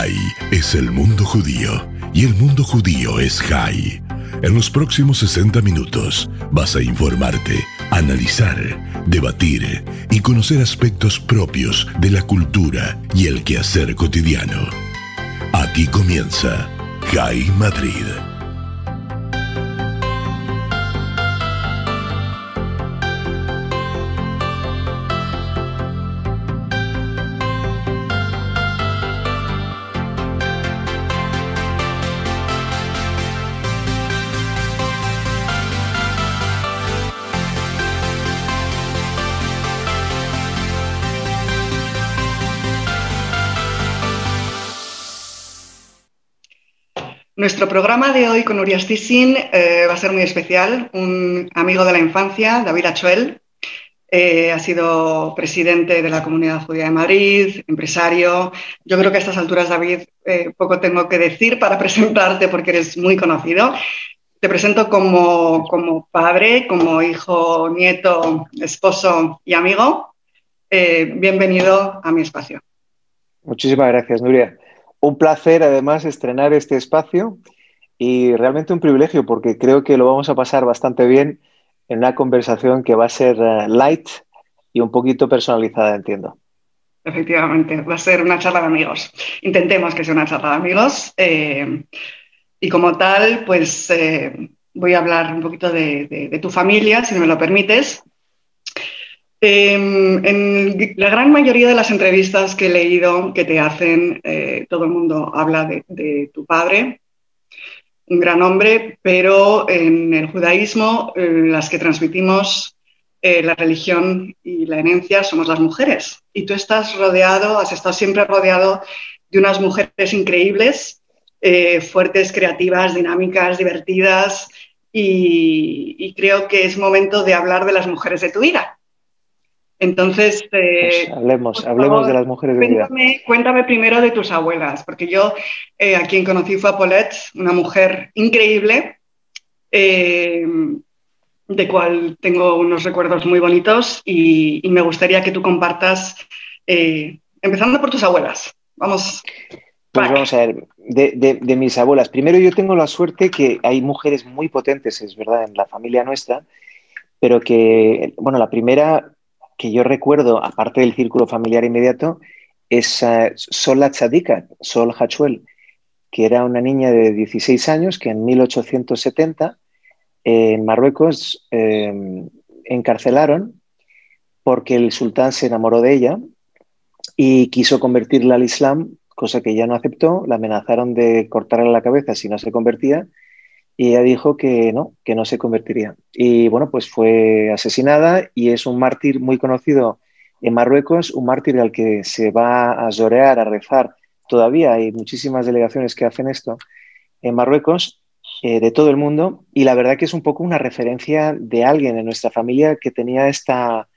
Jai es el mundo judío y el mundo judío es Jai. En los próximos 60 minutos vas a informarte, analizar, debatir y conocer aspectos propios de la cultura y el quehacer cotidiano. Aquí comienza Jai Madrid. Nuestro programa de hoy con Urias Tissin eh, va a ser muy especial. Un amigo de la infancia, David Achuel, eh, ha sido presidente de la Comunidad Judía de Madrid, empresario. Yo creo que a estas alturas, David, eh, poco tengo que decir para presentarte porque eres muy conocido. Te presento como, como padre, como hijo, nieto, esposo y amigo. bienvenido a mi espacio. Muchísimas gracias, Nuria. Un placer además estrenar este espacio y realmente un privilegio porque creo que lo vamos a pasar bastante bien en una conversación que va a ser eh, light y un poquito personalizada, entiendo. Efectivamente, va a ser una charla de amigos. Intentemos que sea una charla de amigos. Eh, y como tal, pues eh, voy a hablar un poquito de, tu familia, si me lo permites. Em, en la gran mayoría de las entrevistas que he leído que te hacen, eh, todo el mundo habla de, tu padre, un gran hombre, pero en el judaísmo las que transmitimos eh, la religión y la herencia somos las mujeres. Y tú estás rodeado, has estado siempre rodeado de unas mujeres increíbles, eh, fuertes, creativas, dinámicas, divertidas, y creo que es momento de hablar de las mujeres de tu vida. Entonces, eh, pues hablemos, hablemos de las mujeres de cuéntame, vida. Cuéntame primero de tus abuelas, porque yo eh, a quien conocí fue a Paulette, una mujer increíble, eh, de cual tengo unos recuerdos muy bonitos y, me gustaría que tú compartas, empezando por tus abuelas. Vamos. Pues vamos a ver, de, de, mis abuelas. Primero yo tengo la suerte que hay mujeres muy potentes, es verdad, en la familia nuestra, pero que, bueno, la primera que yo recuerdo, aparte del círculo familiar inmediato, es uh, Sol Tzadika, Sol Hachuel, que era una niña de 16 años que en 1870 en Marruecos em, encarcelaron porque el sultán se enamoró de ella y quiso convertirla al Islam, cosa que ella no aceptó, la amenazaron de cortarle la cabeza si no se convertía y ella dijo que no, que no se convertiría. Y bueno, pues fue asesinada y es un mártir muy conocido en Marruecos, un mártir al que se va a llorear, a rezar. Todavía hay muchísimas delegaciones que hacen esto en Marruecos, eh, de todo el mundo, y la verdad que es un poco una referencia de alguien en nuestra familia que tenía esta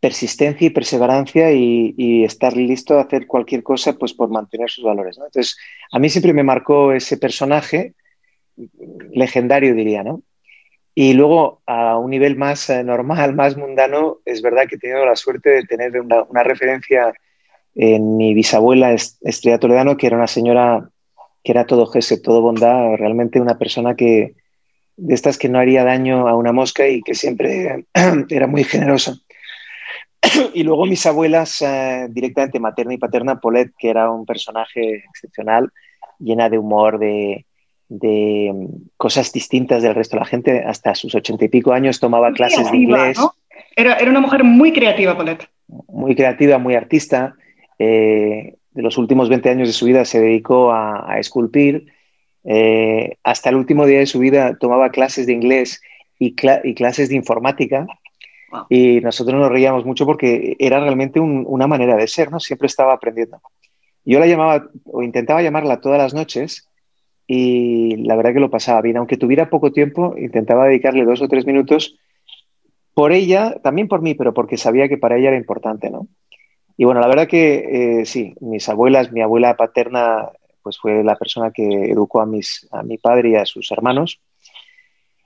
persistencia y perseverancia y, estar listo a hacer cualquier cosa pues por mantener sus valores. Entonces, a mí siempre me marcó ese personaje legendario, diría, ¿no? Y luego, a un nivel más eh, normal, más mundano, es verdad que he tenido la suerte de tener una, referencia en mi bisabuela Estrella Toledano, que era una señora que era todo gesto, todo bondad, realmente una persona que de estas que no haría daño a una mosca y que siempre era muy generosa. y luego mis abuelas, eh, directamente materna y paterna, Paulette, que era un personaje excepcional, llena de humor, de, de mm, cosas distintas del resto de la gente. Hasta sus ochenta y pico años tomaba clases de inglés. Era, era, una mujer muy creativa, Paulette. Muy creativa, muy artista. Eh, de los últimos 20 años de su vida se dedicó a, esculpir. Eh, hasta el último día de su vida tomaba clases de inglés y, clases de informática. Y nosotros nos reíamos mucho porque era realmente una manera de ser, ¿no? Siempre estaba aprendiendo. Yo la llamaba o intentaba llamarla todas las noches y la verdad que lo pasaba bien. Aunque tuviera poco tiempo, intentaba dedicarle dos o tres minutos por ella, también por mí, pero porque sabía que para ella era importante, ¿no? Y bueno, la verdad que eh, sí, mis abuelas, mi abuela paterna, pues fue la persona que educó a, mis, a mi padre y a sus hermanos.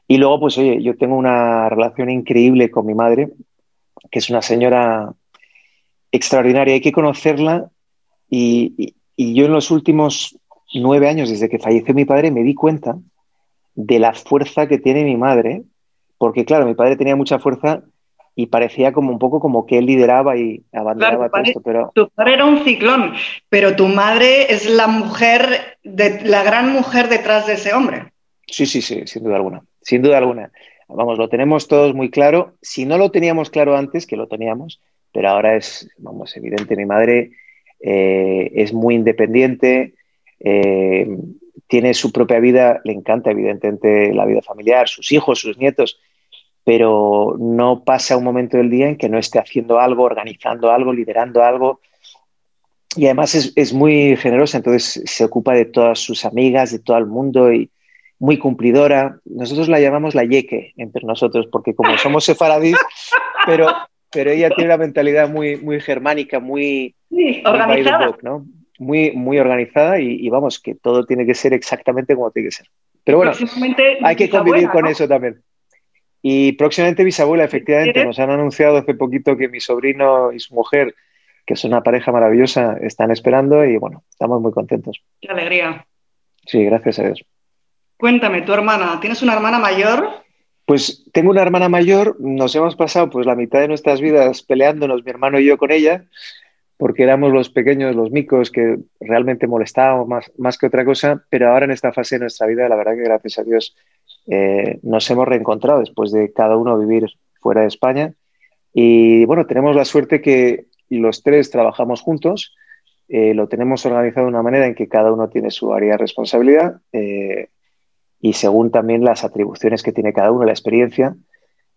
Y luego, pues oye, yo tengo una relación increíble con mi madre, que es una señora extraordinaria. Hay que conocerla y, y yo en los últimos nueve años, desde que falleció mi padre, me di cuenta de la fuerza que tiene mi madre, porque claro, mi padre tenía mucha fuerza y parecía como un poco como que él lideraba y abandonaba todo esto. Pero... Tu padre era un ciclón, pero tu madre es la mujer, de, la gran mujer detrás de ese hombre. Sí, sí, sí, sin duda alguna, sin duda alguna. Vamos, lo tenemos todos muy claro. Si no lo teníamos claro antes, que lo teníamos, pero ahora es, vamos, evidente, mi madre eh, es muy independiente, eh, tiene su propia vida, le encanta evidentemente la vida familiar, sus hijos, sus nietos, pero no pasa un momento del día en que no esté haciendo algo, organizando algo, liderando algo. Y además es, muy generosa, entonces se ocupa de todas sus amigas, de todo el mundo y muy cumplidora. Nosotros la llamamos la yeque entre nosotros, porque como somos sefaradís, pero, pero ella tiene una mentalidad muy, muy germánica, muy, organizada. Muy, muy organizada y, vamos, que todo tiene que ser exactamente como tiene que ser. Pero bueno, hay que convivir con eso también. Y próximamente bisabuela, efectivamente, nos han anunciado hace poquito que mi sobrino y su mujer, que es una pareja maravillosa, están esperando y bueno, estamos muy contentos. Qué alegría. Sí, gracias a Dios. Cuéntame, tu hermana, ¿tienes una hermana mayor? Pues tengo una hermana mayor, nos hemos pasado pues la mitad de nuestras vidas peleándonos, mi hermano y yo con ella, porque éramos los pequeños, los micos que realmente molestábamos más, más que otra cosa, pero ahora en esta fase de nuestra vida, la verdad que gracias a Dios eh, nos hemos reencontrado después de cada uno vivir fuera de España. Y bueno, tenemos la suerte que los tres trabajamos juntos, eh, lo tenemos organizado de una manera en que cada uno tiene su área de responsabilidad eh, y según también las atribuciones que tiene cada uno, la experiencia,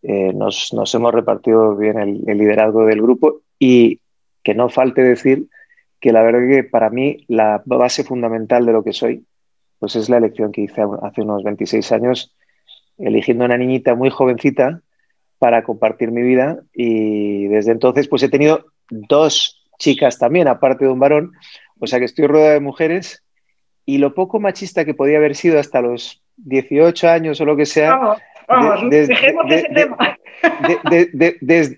nos, hemos repartido bien el, liderazgo del grupo y que no falte decir que la verdad que para mí la base fundamental de lo que soy pues es la elección que hice hace unos 26 años, eligiendo una niñita muy jovencita para compartir mi vida. Y desde entonces pues he tenido dos chicas también, aparte de un varón, o sea que estoy rodeado de mujeres. Y lo poco machista que podía haber sido hasta los 18 años o lo que sea. Vamos, dejemos ese tema.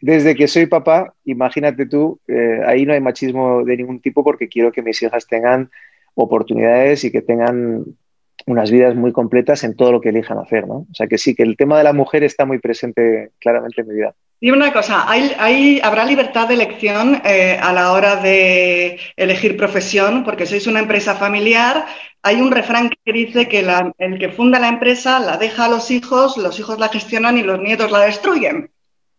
desde que soy papá, imagínate tú, eh, ahí no hay machismo de ningún tipo porque quiero que mis hijas tengan oportunidades y que tengan unas vidas muy completas en todo lo que elijan hacer, ¿no? O sea que sí, que el tema de la mujer está muy presente claramente en mi vida. Y una cosa, ¿hay, habrá libertad de elección eh, a la hora de elegir profesión? Porque sois una empresa familiar. Hay un refrán que dice que el que funda la empresa la deja a los hijos, los hijos la gestionan y los nietos la destruyen.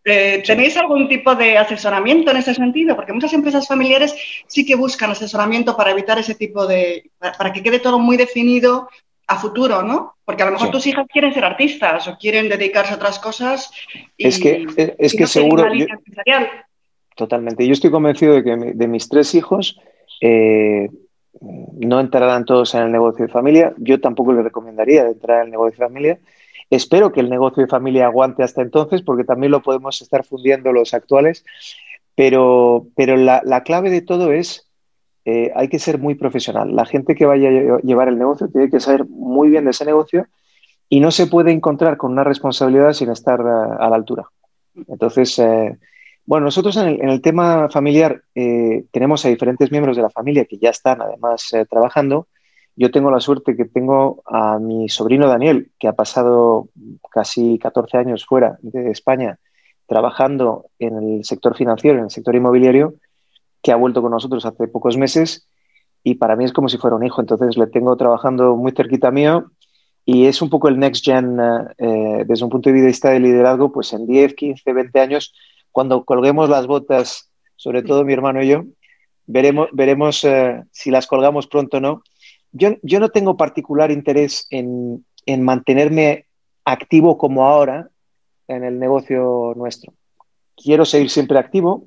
Eh, ¿Tenéis algún tipo de asesoramiento en ese sentido? Porque muchas empresas familiares sí que buscan asesoramiento para evitar ese tipo de, para que quede todo muy definido a futuro, ¿no? Porque a lo mejor tus hijas quieren ser artistas o quieren dedicarse a otras cosas. es que, es, que seguro. totalmente. Yo estoy convencido de que de mis tres hijos eh, no entrarán todos en el negocio de familia. Yo tampoco les recomendaría entrar en el negocio de familia Espero que el negocio de familia aguante hasta entonces, porque también lo podemos estar fundiendo los actuales. Pero, pero la, clave de todo es, eh, hay que ser muy profesional. La gente que vaya a llevar el negocio tiene que saber muy bien de ese negocio y no se puede encontrar con una responsabilidad sin estar a, la altura. Entonces, eh, bueno, nosotros en el, tema familiar eh, tenemos a diferentes miembros de la familia que ya están además trabajando yo tengo la suerte que tengo a mi sobrino Daniel, que ha pasado casi 14 años fuera de España trabajando en el sector financiero, en el sector inmobiliario, que ha vuelto con nosotros hace pocos meses y para mí es como si fuera un hijo. Entonces le tengo trabajando muy cerquita mío y es un poco el next gen eh, desde un punto de vista de liderazgo, pues en 10, 15, 20 años, cuando colguemos las botas, sobre todo mi hermano y yo, veremos, veremos eh, si las colgamos pronto o no yo, no tengo particular interés en, mantenerme activo como ahora en el negocio nuestro. Quiero seguir siempre activo,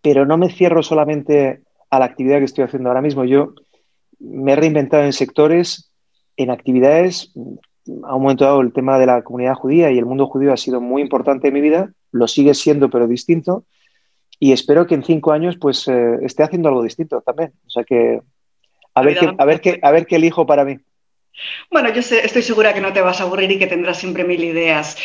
pero no me cierro solamente a la actividad que estoy haciendo ahora mismo. Yo me he reinventado en sectores, en actividades. A un momento dado el tema de la comunidad judía y el mundo judío ha sido muy importante en mi vida, lo sigue siendo pero distinto y espero que en cinco años pues eh, esté haciendo algo distinto también. O sea que a ver, qué, a, ver qué, a ver qué elijo para mí. Bueno, yo estoy segura que no te vas a aburrir y que tendrás siempre mil ideas.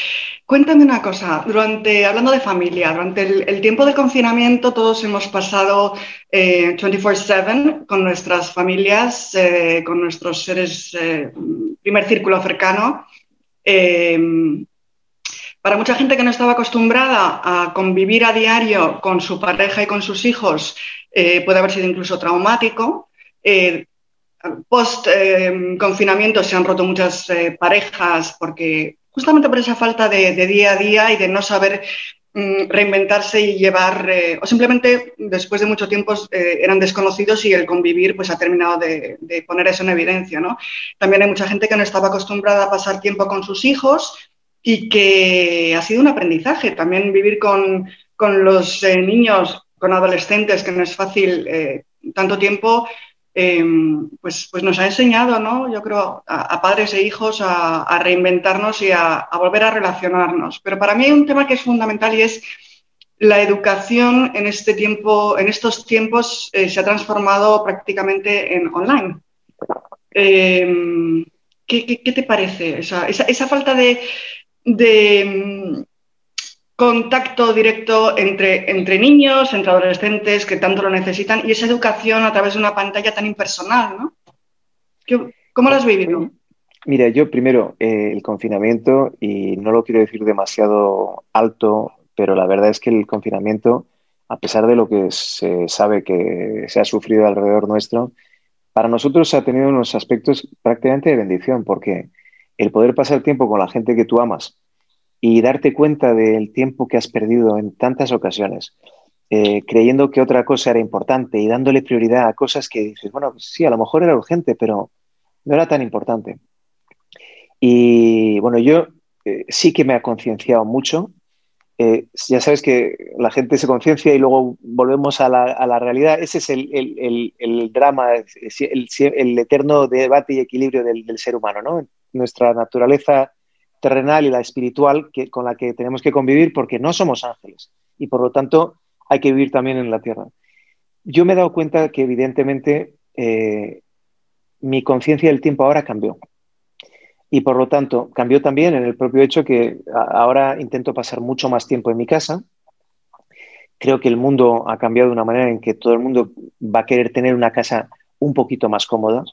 Cuéntame una cosa, durante, hablando de familia, durante el, tiempo del confinamiento todos hemos pasado 24/7 eh, con nuestras familias, eh, con nuestros seres, eh, primer círculo cercano. para mucha gente que no estaba acostumbrada a convivir a diario con su pareja y con sus hijos, puede haber sido incluso traumático post confinamiento se han roto muchas parejas porque justamente por esa falta de, día a día y de no saber mm, reinventarse y llevar, eh, o simplemente después de mucho tiempo eh, eran desconocidos y el convivir pues ha terminado de, poner eso en evidencia. ¿no? También hay mucha gente que no estaba acostumbrada a pasar tiempo con sus hijos y que ha sido un aprendizaje. También vivir con, los eh, niños, con adolescentes, que no es fácil tanto tiempo, Em, pues, pues nos ha enseñado, ¿no? yo creo, a, padres e hijos a, reinventarnos y a, volver a relacionarnos. Pero para mí hay un tema que es fundamental y es la educación en este tiempo, en estos tiempos eh, se ha transformado prácticamente en online. Em, ¿qué, te parece? esa, falta de, contacto directo entre, entre niños, entre adolescentes que tanto lo necesitan y esa educación a través de una pantalla tan impersonal, ¿no? ¿Cómo lo has vivido? Mira, yo primero, eh, el confinamiento, y no lo quiero decir demasiado alto, pero la verdad es que el confinamiento, a pesar de lo que se sabe que se ha sufrido alrededor nuestro, para nosotros ha tenido unos aspectos prácticamente de bendición, porque el poder pasar tiempo con la gente que tú amas, y darte cuenta del tiempo que has perdido en tantas ocasiones, eh, creyendo que otra cosa era importante y dándole prioridad a cosas que dices, bueno, sí, a lo mejor era urgente, pero no era tan importante. Y bueno, yo eh, sí que me ha concienciado mucho. Eh, ya sabes que la gente se conciencia y luego volvemos a la, realidad. Ese es el, drama, el, eterno debate y equilibrio del, del ser humano, ¿no? Nuestra naturaleza terrenal y la espiritual que, con la que tenemos que convivir porque no somos ángeles y por lo tanto hay que vivir también en la tierra. Yo me he dado cuenta que evidentemente eh, mi conciencia del tiempo ahora cambió y por lo tanto cambió también en el propio hecho que ahora intento pasar mucho más tiempo en mi casa. Creo que el mundo ha cambiado de una manera en que todo el mundo va a querer tener una casa un poquito más cómoda.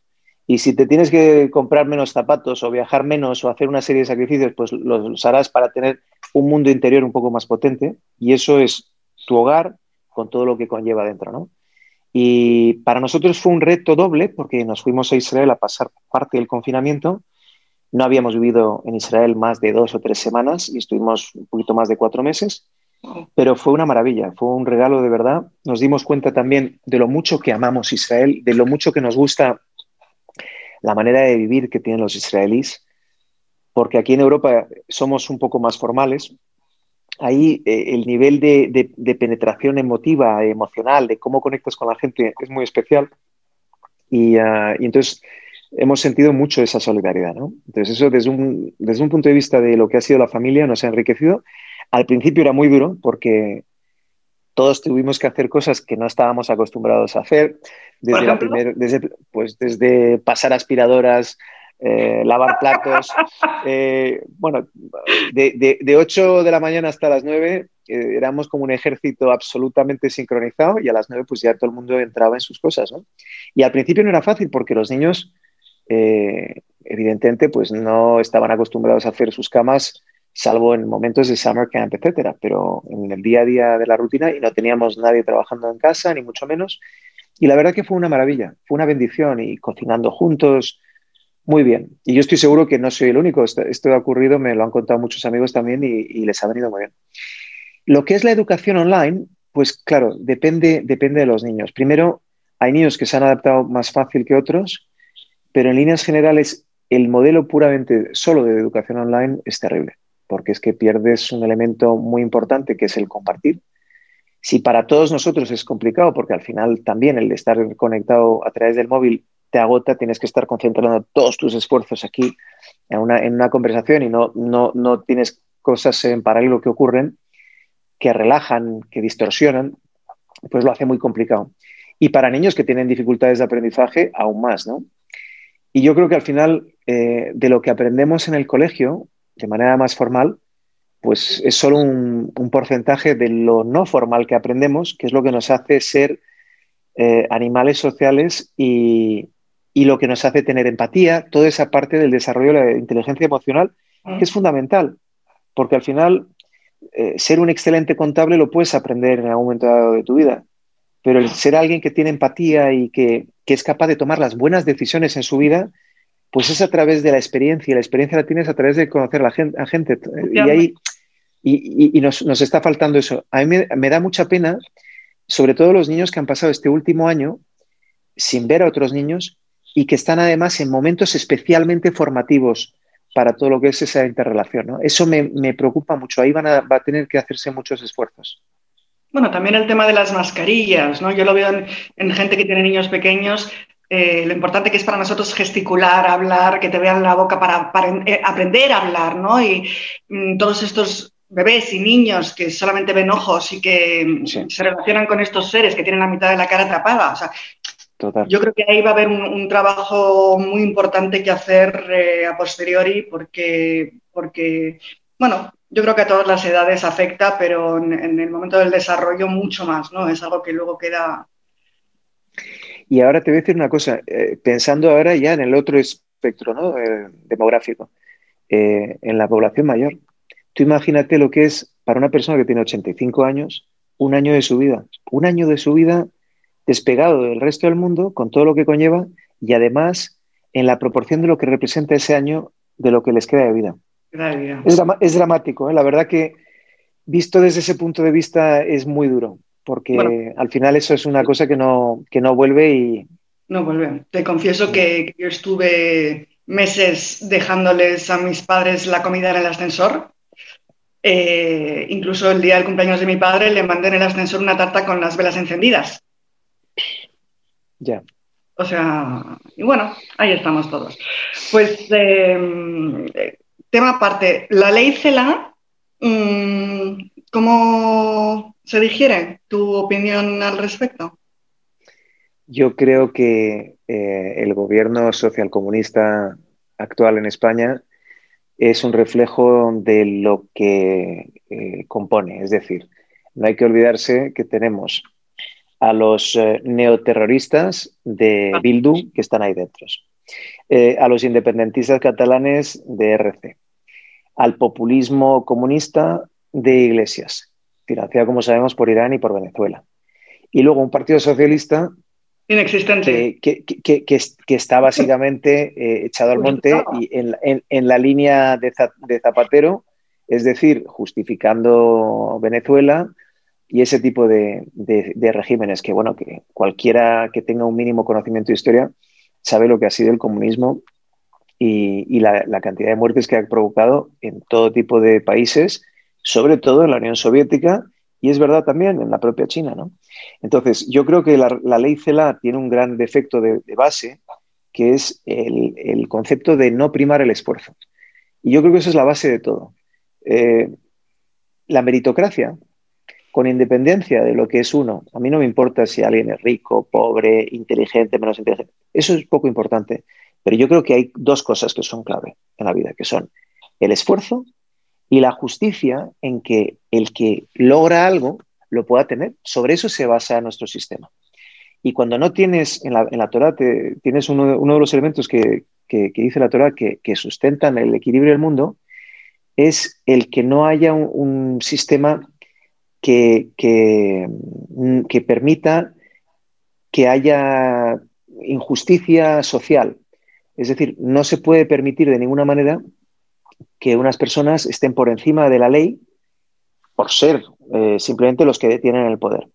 Y si te tienes que comprar menos zapatos o viajar menos o hacer una serie de sacrificios, pues los, harás para tener un mundo interior un poco más potente. Y eso es tu hogar con todo lo que conlleva dentro, ¿no? Y para nosotros fue un reto doble porque nos fuimos a Israel a pasar parte del confinamiento. No habíamos vivido en Israel más de dos o tres semanas y estuvimos un poquito más de cuatro meses, pero fue una maravilla, fue un regalo de verdad. Nos dimos cuenta también de lo mucho que amamos Israel, de lo mucho que nos gusta la manera de vivir que tienen los israelíes, porque aquí en Europa somos un poco más formales. Ahí eh, el nivel de, penetración emotiva, emocional, de cómo conectas con la gente es muy especial. Y, ah, entonces hemos sentido mucho esa solidaridad. Entonces eso desde un, desde un punto de vista de lo que ha sido la familia nos ha enriquecido. Al principio era muy duro porque todos tuvimos que hacer cosas que no estábamos acostumbrados a hacer, desde, la desde, pues, desde pasar aspiradoras, eh, lavar platos. Eh, bueno, de, de, 8 de la mañana hasta las 9 eh, éramos como un ejército absolutamente sincronizado y a las 9 pues ya todo el mundo entraba en sus cosas. ¿no? Y al principio no era fácil porque los niños evidentemente pues no estaban acostumbrados a hacer sus camas salvo en momentos de summer camp, etcétera, pero en el día a día de la rutina y no teníamos nadie trabajando en casa, ni mucho menos. Y la verdad que fue una maravilla, fue una bendición y cocinando juntos, muy bien. Y yo estoy seguro que no soy el único, esto, ha ocurrido, me lo han contado muchos amigos también y, les ha venido muy bien. Lo que es la educación online, pues claro, depende, depende de los niños. Primero, hay niños que se han adaptado más fácil que otros, pero en líneas generales el modelo puramente solo de educación online es terrible porque es que pierdes un elemento muy importante que es el compartir. Si para todos nosotros es complicado, porque al final también el estar conectado a través del móvil te agota, tienes que estar concentrando todos tus esfuerzos aquí en una, conversación y no, no, no tienes cosas en paralelo que ocurren que relajan, que distorsionan, pues lo hace muy complicado. Y para niños que tienen dificultades de aprendizaje, aún más, ¿no? Y yo creo que al final eh, de lo que aprendemos en el colegio, de manera más formal, pues es solo un, porcentaje de lo no formal que aprendemos, que es lo que nos hace ser eh, animales sociales y, y, lo que nos hace tener empatía, toda esa parte del desarrollo de la inteligencia emocional, que es fundamental, porque al final eh, ser un excelente contable lo puedes aprender en algún momento dado de tu vida, pero el ser alguien que tiene empatía y que, que, es capaz de tomar las buenas decisiones en su vida, pues es a través de la experiencia, y la experiencia la tienes a través de conocer a la gente. A gente y ahí y, y nos, nos, está faltando eso. A mí me, me da mucha pena, sobre todo los niños que han pasado este último año sin ver a otros niños y que están además en momentos especialmente formativos para todo lo que es esa interrelación. ¿no? Eso me, me, preocupa mucho. Ahí van a, va a tener que hacerse muchos esfuerzos. Bueno, también el tema de las mascarillas, ¿no? Yo lo veo en, en gente que tiene niños pequeños, eh, lo importante que es para nosotros gesticular, hablar, que te vean la boca para, para eh, aprender a hablar, ¿no? Y mm, todos estos bebés y niños que solamente ven ojos y que mm, sí. se relacionan con estos seres que tienen la mitad de la cara atrapada. O sea, Total. Yo creo que ahí va a haber un, un trabajo muy importante que hacer eh, a posteriori porque, porque, bueno, yo creo que a todas las edades afecta, pero en, en, el momento del desarrollo mucho más, ¿no? Es algo que luego queda... Y ahora te voy a decir una cosa, eh, pensando ahora ya en el otro espectro ¿no? eh, demográfico, eh, en la población mayor. Tú imagínate lo que es para una persona que tiene 85 años, un año de su vida. Un año de su vida despegado del resto del mundo, con todo lo que conlleva, y además en la proporción de lo que representa ese año de lo que les queda de vida. Es, es, dramático, la verdad que visto desde ese punto de vista es muy duro, porque bueno, al final eso es una cosa que no, que no vuelve y... No vuelve. Te confieso que, yo estuve meses dejándoles a mis padres la comida en el ascensor. Eh, incluso el día del cumpleaños de mi padre le mandé en el ascensor una tarta con las velas encendidas. Ya. O sea, y bueno, ahí estamos todos. Pues, eh, tema aparte, la ley CELA, mmm, ¿cómo se digiere? ¿Tu opinión al respecto? Yo creo que eh, el gobierno socialcomunista actual en España es un reflejo de lo que eh, compone. Es decir, no hay que olvidarse que tenemos a los eh, neoterroristas de Bildu que están ahí dentro, eh, a los independentistas catalanes de RC, al populismo comunista de Iglesias, financiado, como sabemos, por Irán y por Venezuela. Y luego un partido socialista inexistente que, que, que, que está básicamente eh, echado al monte y en, en, en la línea de, de Zapatero, es decir, justificando Venezuela, y ese tipo de, de, de, regímenes que, bueno, que cualquiera que tenga un mínimo conocimiento de historia sabe lo que ha sido el comunismo y, y la, la, cantidad de muertes que ha provocado en todo tipo de países, sobre todo en la Unión Soviética y es verdad también en la propia China, ¿no? Entonces, yo creo que la, ley CELA tiene un gran defecto de, base, que es el, el, concepto de no primar el esfuerzo. Y yo creo que eso es la base de todo. Eh, la meritocracia, con independencia de lo que es uno. A mí no me importa si alguien es rico, pobre, inteligente, menos inteligente. Eso es poco importante. Pero yo creo que hay dos cosas que son clave en la vida, que son el esfuerzo y la justicia en que el que logra algo lo pueda tener. Sobre eso se basa nuestro sistema. Y cuando no tienes en la, en la Torah, te, tienes uno, uno, de los elementos que, que, dice la Torah que, que, sustentan el equilibrio del mundo, es el que no haya un, un sistema que, que permita que haya injusticia social. Es decir, no se puede permitir de ninguna manera que unas personas estén por encima de la ley por ser eh, simplemente los que tienen el poder.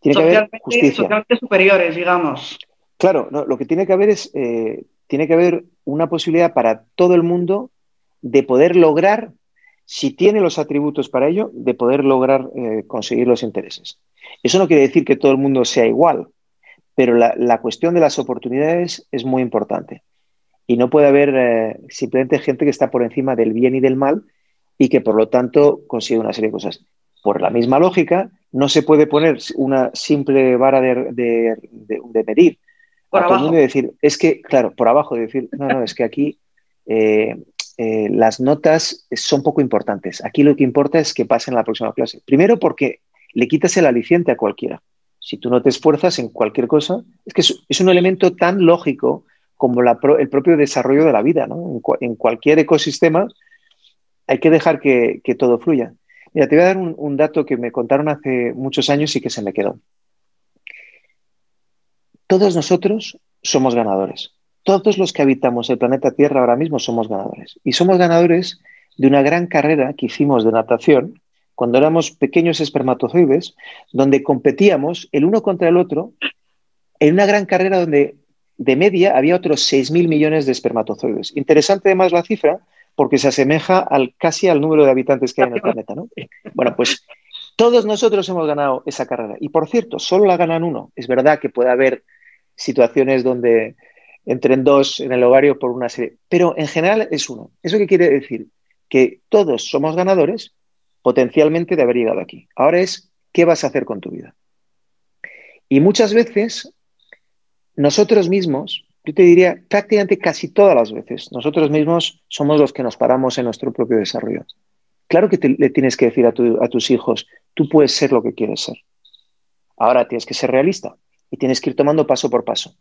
Tiene que haber justicia. Socialmente superiores, digamos. Claro, no, lo que tiene que haber es eh, tiene que haber una posibilidad para todo el mundo de poder lograr si tiene los atributos para ello, de poder lograr eh, conseguir los intereses. Eso no quiere decir que todo el mundo sea igual, pero la, la cuestión de las oportunidades es muy importante. Y no puede haber eh, simplemente gente que está por encima del bien y del mal y que por lo tanto consigue una serie de cosas. Por la misma lógica, no se puede poner una simple vara de, de, de, de medir Por abajo. De decir, es que, claro, por abajo, de decir, no, no, es que aquí eh, eh, las notas son poco importantes. Aquí lo que importa es que pasen a la próxima clase. Primero porque le quitas el aliciente a cualquiera. Si tú no te esfuerzas en cualquier cosa, es que es, un elemento tan lógico como el propio desarrollo de la vida. En, cualquier ecosistema hay que dejar que, todo fluya. Mira, te voy a dar un, dato que me contaron hace muchos años y que se me quedó. Todos nosotros somos ganadores. Todos los que habitamos el planeta Tierra ahora mismo somos ganadores. Y somos ganadores de una gran carrera que hicimos de natación cuando éramos pequeños espermatozoides, donde competíamos el uno contra el otro en una gran carrera donde de media había otros 6.000 millones de espermatozoides. Interesante además la cifra porque se asemeja al, casi al número de habitantes que hay en el planeta. ¿no? Bueno, pues todos nosotros hemos ganado esa carrera. Y por cierto, solo la ganan uno. Es verdad que puede haber situaciones donde entren dos en el ovario por una serie, pero en general es uno. ¿Eso qué quiere decir? Que todos somos ganadores potencialmente de haber llegado aquí. Ahora es, ¿qué vas a hacer con tu vida? Y muchas veces, nosotros mismos, yo te diría prácticamente casi todas las veces, nosotros mismos somos los que nos paramos en nuestro propio desarrollo. Claro que le tienes que decir a, a tus hijos, tú puedes ser lo que quieres ser. Ahora tienes que ser realista y tienes que ir tomando paso por paso.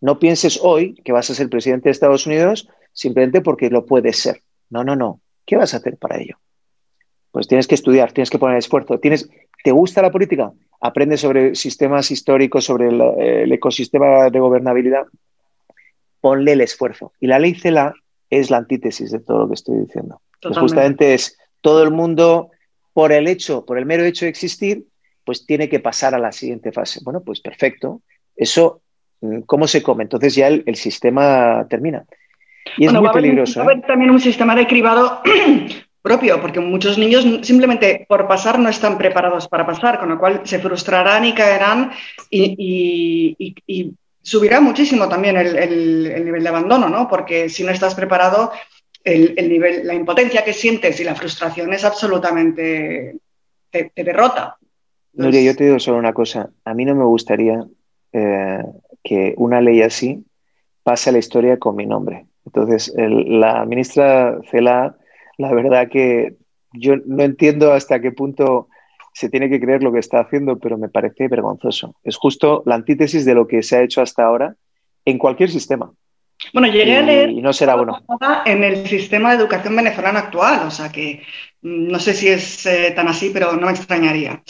No pienses hoy que vas a ser presidente de Estados Unidos simplemente porque lo puedes ser. No, no, no. ¿Qué vas a hacer para ello? Pues tienes que estudiar, tienes que poner esfuerzo. Tienes, ¿Te gusta la política? Aprende sobre sistemas históricos, sobre el, ecosistema de gobernabilidad. Ponle el esfuerzo. Y la ley CELA es la antítesis de todo lo que estoy diciendo. Pues justamente es todo el mundo, por el hecho, por el mero hecho de existir, pues tiene que pasar a la siguiente fase. Bueno, pues perfecto. Eso, mm, ¿cómo se come? Entonces ya el, sistema termina. Y es muy peligroso. Va ¿eh? también un sistema de cribado propio, porque muchos niños simplemente por pasar no están preparados para pasar, con lo cual se frustrarán y caerán y, subirá muchísimo también el, nivel de abandono, ¿no? Porque si no estás preparado, el, nivel, la impotencia que sientes y la frustración es absolutamente te, derrota. Nuria, yo te digo solo una cosa. A mí no me gustaría eh, que una ley así pase a la historia con mi nombre. Entonces, la ministra Cela la verdad que yo no entiendo hasta qué punto se tiene que creer lo que está haciendo, pero me parece vergonzoso. Es justo la antítesis de lo que se ha hecho hasta ahora en cualquier sistema. Bueno, llegué a leer y no será bueno. en el sistema de educación venezolano actual, o sea que mm, no sé si es eh, tan así, pero no me extrañaría.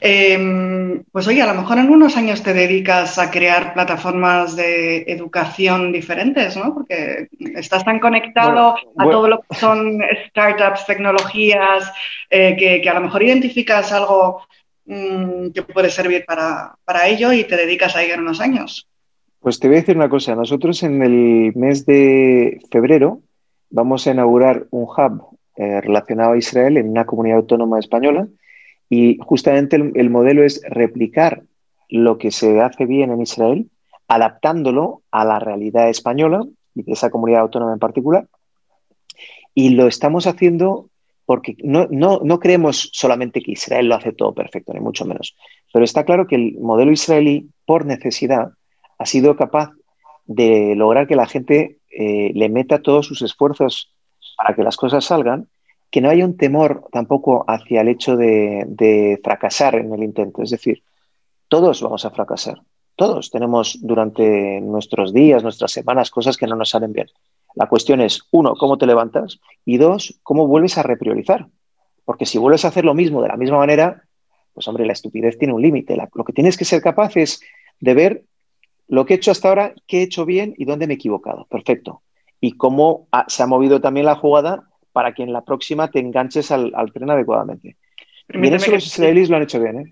Em, pues oye, a lo mejor en unos años te dedicas a crear plataformas de educación diferentes, ¿no? Porque estás tan conectado a todo lo que son startups, tecnologías, eh, que, a lo mejor identificas algo mm, que puede servir para, ello y te dedicas a ello en unos años. Pues te voy a decir una cosa. Nosotros en el mes de febrero vamos a inaugurar un hub eh, relacionado a Israel en una comunidad autónoma española y justamente el, modelo es replicar lo que se hace bien en Israel, adaptándolo a la realidad española y de esa comunidad autónoma en particular. Y lo estamos haciendo porque no, no, creemos solamente que Israel lo hace todo perfecto, ni mucho menos. Pero está claro que el modelo israelí, por necesidad, ha sido capaz de lograr que la gente eh, le meta todos sus esfuerzos para que las cosas salgan que no haya un temor tampoco hacia el hecho de, fracasar en el intento. Es decir, todos vamos a fracasar. Todos tenemos durante nuestros días, nuestras semanas, cosas que no nos salen bien. La cuestión es, uno, cómo te levantas y dos, cómo vuelves a repriorizar. Porque si vuelves a hacer lo mismo de la misma manera, pues hombre, la estupidez tiene un límite. Lo que tienes que ser capaz es de ver lo que he hecho hasta ahora, qué he hecho bien y dónde me he equivocado. Perfecto. Y cómo se ha movido también la jugada para que en la próxima te enganches al, tren adecuadamente. Y eso los israelíes lo han hecho bien, ¿eh?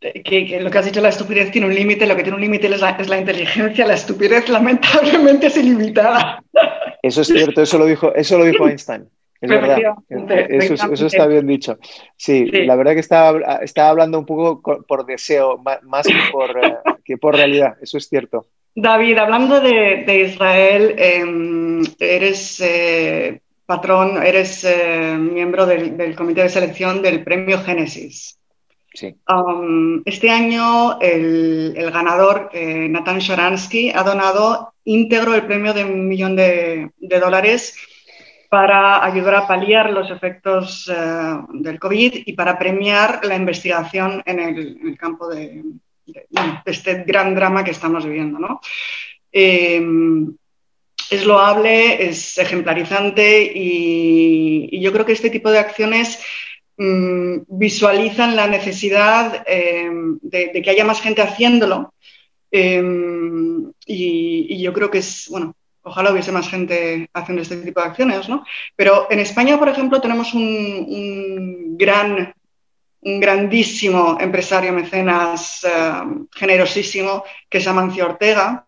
Que, lo que has dicho, la estupidez tiene un límite, lo que tiene un límite es la, inteligencia, la estupidez lamentablemente es ilimitada. Eso es cierto, eso lo dijo, eso lo dijo Einstein. Es verdad. Eso, está bien dicho. Sí, la verdad que estaba, estaba, hablando un poco por deseo, más que por, eh, que por realidad, eso es cierto. David, hablando de, Israel, em, eres eh, patrón, eres eh, miembro del, comité de selección del premio Génesis. este año el, ganador, eh, Nathan Sharansky, ha donado íntegro el premio de un millón de, dólares para ayudar a paliar los efectos eh, del COVID y para premiar la investigación en el, campo de, este gran drama que estamos viviendo. Em, es loable, es ejemplarizante y, yo creo que este tipo de acciones mm, visualizan la necesidad em, de, que haya más gente haciéndolo em, y, yo creo que es, bueno, ojalá hubiese más gente haciendo este tipo de acciones, ¿no? Pero en España, por ejemplo, tenemos un, gran, un grandísimo empresario mecenas em, generosísimo que es Amancio Ortega,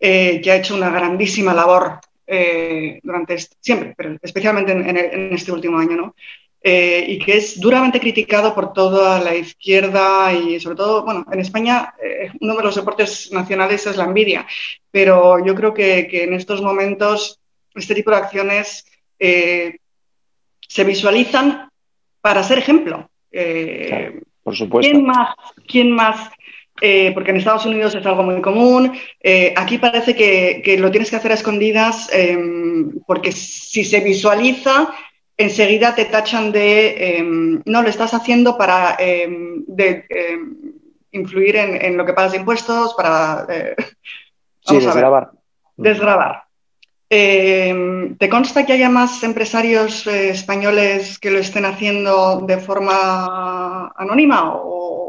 eh, que ha hecho una grandísima labor eh, durante siempre, pero especialmente en, este último año, ¿no? Eh, y que es duramente criticado por toda la izquierda y sobre todo, bueno, en España uno de los deportes nacionales es la envidia, pero yo creo que, en estos momentos este tipo de acciones se visualizan para ser ejemplo. por supuesto. ¿Quién más, quién más eh, porque en Estados Unidos es algo muy común. Eh, aquí parece que, lo tienes que hacer a escondidas em, porque si se visualiza, enseguida te tachan de, em, no, lo estás haciendo para em, influir en, lo que pagas de impuestos, para... Eh, sí, desgrabar. Desgrabar. ¿Te consta que haya más empresarios españoles que lo estén haciendo de forma anónima o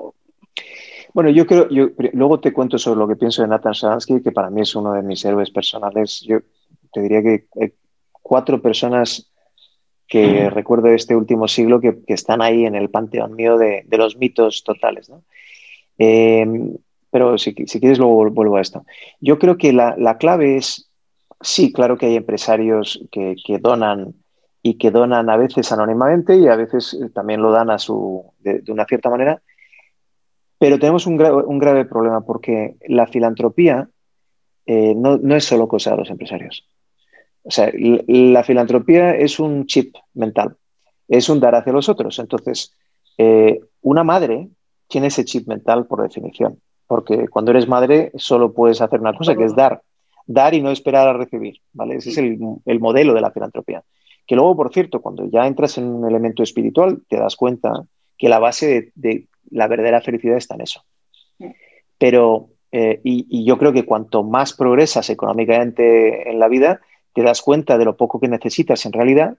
bueno, yo creo, yo luego te cuento sobre lo que pienso de Nathan Sharansky, que para mí es uno de mis héroes personales. Yo te diría que hay cuatro personas que recuerdo de este último siglo que, están ahí en el panteón mío de, los mitos totales. Em, pero si, quieres, luego vuelvo a esto. Yo creo que la, clave es, sí, claro que hay empresarios que, donan y que donan a veces anónimamente y a veces también lo dan a su, de una cierta manera, pero tenemos un, grave problema porque la filantropía eh, no, es solo cosa de los empresarios. O sea, la filantropía es un chip mental, es un dar hacia los otros. Entonces, eh, una madre tiene ese chip mental por definición, porque cuando eres madre solo puedes hacer una cosa, que es dar, dar y no esperar a recibir, ¿vale? Ese es el, modelo de la filantropía. Que luego, por cierto, cuando ya entras en un elemento espiritual, te das cuenta que la base de la verdadera felicidad está en eso. Pero, eh, y, yo creo que cuanto más progresas económicamente en la vida, te das cuenta de lo poco que necesitas en realidad.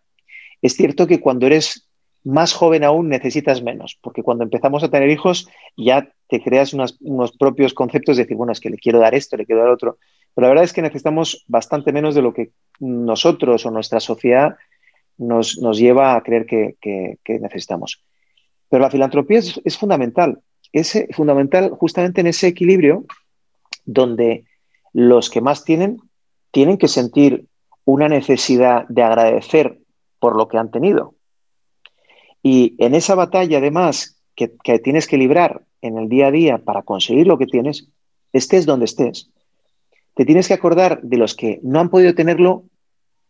Es cierto que cuando eres más joven aún necesitas menos, porque cuando empezamos a tener hijos ya te creas unos propios conceptos de decir, bueno, es que le quiero dar esto, le quiero dar otro. Pero la verdad es que necesitamos bastante menos de lo que nosotros o nuestra sociedad nos, lleva a creer que necesitamos. Pero la filantropía es, fundamental, es fundamental justamente en ese equilibrio donde los que más tienen tienen que sentir una necesidad de agradecer por lo que han tenido. Y en esa batalla, además, que, tienes que librar en el día a día para conseguir lo que tienes, estés donde estés, te tienes que acordar de los que no han podido tenerlo,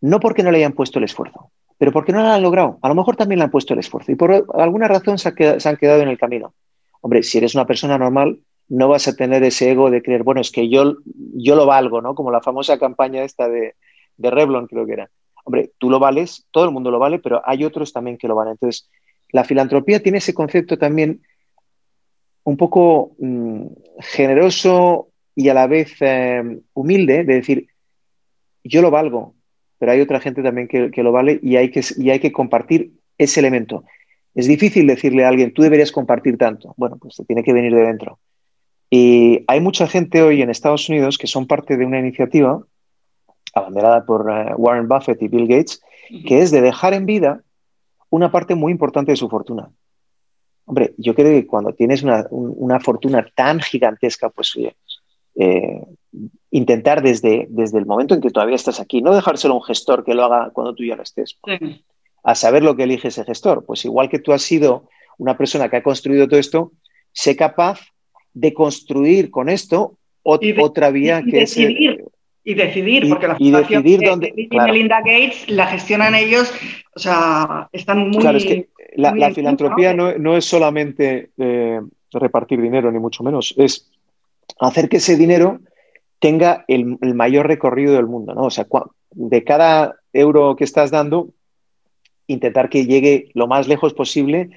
no porque no le hayan puesto el esfuerzo, pero ¿por qué no lo han logrado? A lo mejor también le han puesto el esfuerzo y por alguna razón se, han quedado en el camino. Hombre, si eres una persona normal, no vas a tener ese ego de creer, bueno, es que yo, yo lo valgo, ¿no? Como la famosa campaña esta de, de Revlon, creo que era. Hombre, tú lo vales, todo el mundo lo vale, pero hay otros también que lo valen. Entonces, la filantropía tiene ese concepto también un poco mm, generoso y a la vez eh, humilde de decir, yo lo valgo, pero hay otra gente también que, lo vale y hay que, y hay que compartir ese elemento. Es difícil decirle a alguien, tú deberías compartir tanto. Bueno, pues te tiene que venir de dentro. Y hay mucha gente hoy en Estados Unidos que son parte de una iniciativa abanderada por eh, Warren Buffett y Bill Gates, que es de dejar en vida una parte muy importante de su fortuna. Hombre, yo creo que cuando tienes una, fortuna tan gigantesca, pues oye, eh, intentar desde, desde el momento en que todavía estás aquí, no dejárselo a un gestor que lo haga cuando tú ya no estés, a saber lo que elige ese gestor. Pues igual que tú has sido una persona que ha construido todo esto, sé capaz de construir con esto otra vía que decidir, Y decidir, porque la fundación de, Melinda Gates la gestionan ellos, o sea, están muy... Claro, es que la, filantropía no, es solamente eh, repartir dinero, ni mucho menos, es hacer que ese dinero tenga el, mayor recorrido del mundo, ¿no? O sea, de cada euro que estás dando, intentar que llegue lo más lejos posible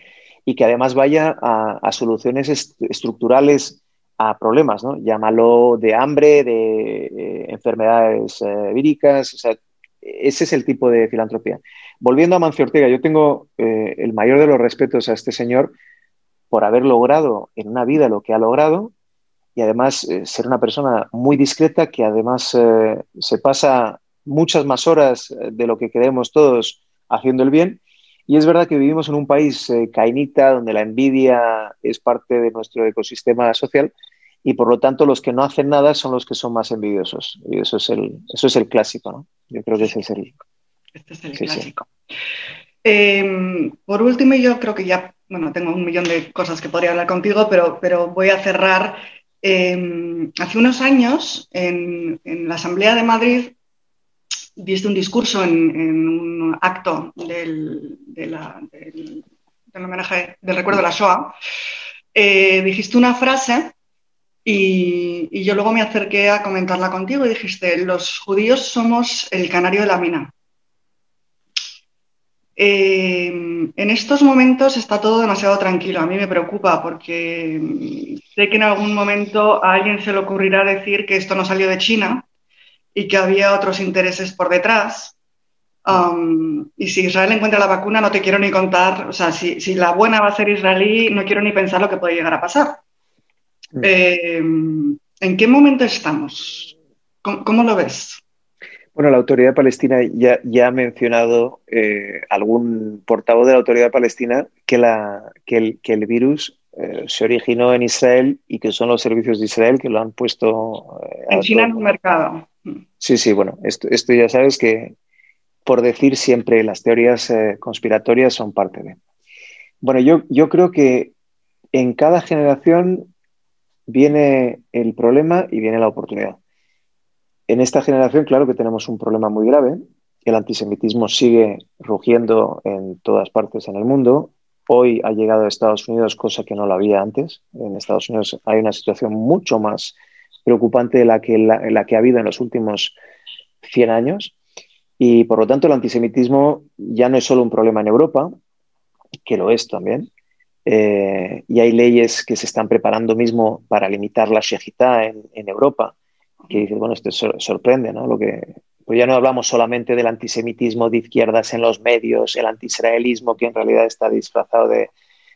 y que además vaya a, soluciones estructurales a problemas, ¿no? Llámalo de hambre, de eh, enfermedades eh, víricas, o sea, ese es el tipo de filantropía. Volviendo a Mancio Ortega, yo tengo eh, el mayor de los respetos a este señor por haber logrado en una vida lo que ha logrado y además ser una persona muy discreta que además se pasa muchas más horas de lo que queremos todos haciendo el bien y es verdad que vivimos en un país eh, cainita, donde la envidia es parte de nuestro ecosistema social y por lo tanto los que no hacen nada son los que son más envidiosos. Y eso es el, eso es el clásico, ¿no? Yo creo que ese es el... Este es el clásico. Em, por último, yo creo que ya, bueno, tengo un millón de cosas que podría hablar contigo, pero, pero voy a cerrar. Em, hace unos años, en, la Asamblea de Madrid, diste un discurso en, un acto del, del, homenaje del recuerdo de la Shoah, eh, dijiste una frase y, yo luego me acerqué a comentarla contigo y dijiste, los judíos somos el canario de la mina. Eh, en estos momentos está todo demasiado tranquilo. A mí me preocupa porque sé que en algún momento a alguien se le ocurrirá decir que esto no salió de China y que había otros intereses por detrás. Um, y si Israel encuentra la vacuna, no te quiero ni contar, o sea, si, la buena va a ser israelí, no quiero ni pensar lo que puede llegar a pasar. Mm. Eh, ¿En qué momento estamos? ¿Cómo, lo ves? Bueno, la autoridad palestina ya, ya ha mencionado eh, algún portavoz de la autoridad palestina que, la, que, el, que el virus eh, se originó en Israel y que son los servicios de Israel que lo han puesto. en China en un mercado. Sí, sí, bueno, esto, ya sabes que por decir siempre las teorías eh, conspiratorias son parte de. Bueno, yo, yo creo que en cada generación viene el problema y viene la oportunidad. En esta generación, claro que tenemos un problema muy grave. El antisemitismo sigue rugiendo en todas partes en el mundo. Hoy ha llegado a Estados Unidos, cosa que no lo había antes. En Estados Unidos hay una situación mucho más preocupante de la que, la, ha habido en los últimos 100 años. Y por lo tanto, el antisemitismo ya no es solo un problema en Europa, que lo es también. Eh, y hay leyes que se están preparando mismo para limitar la shejitá en, Europa, que dices, bueno, esto sorprende, ¿no? Lo que, pues ya no hablamos solamente del antisemitismo de izquierdas en los medios, el antiisraelismo que en realidad está disfrazado de,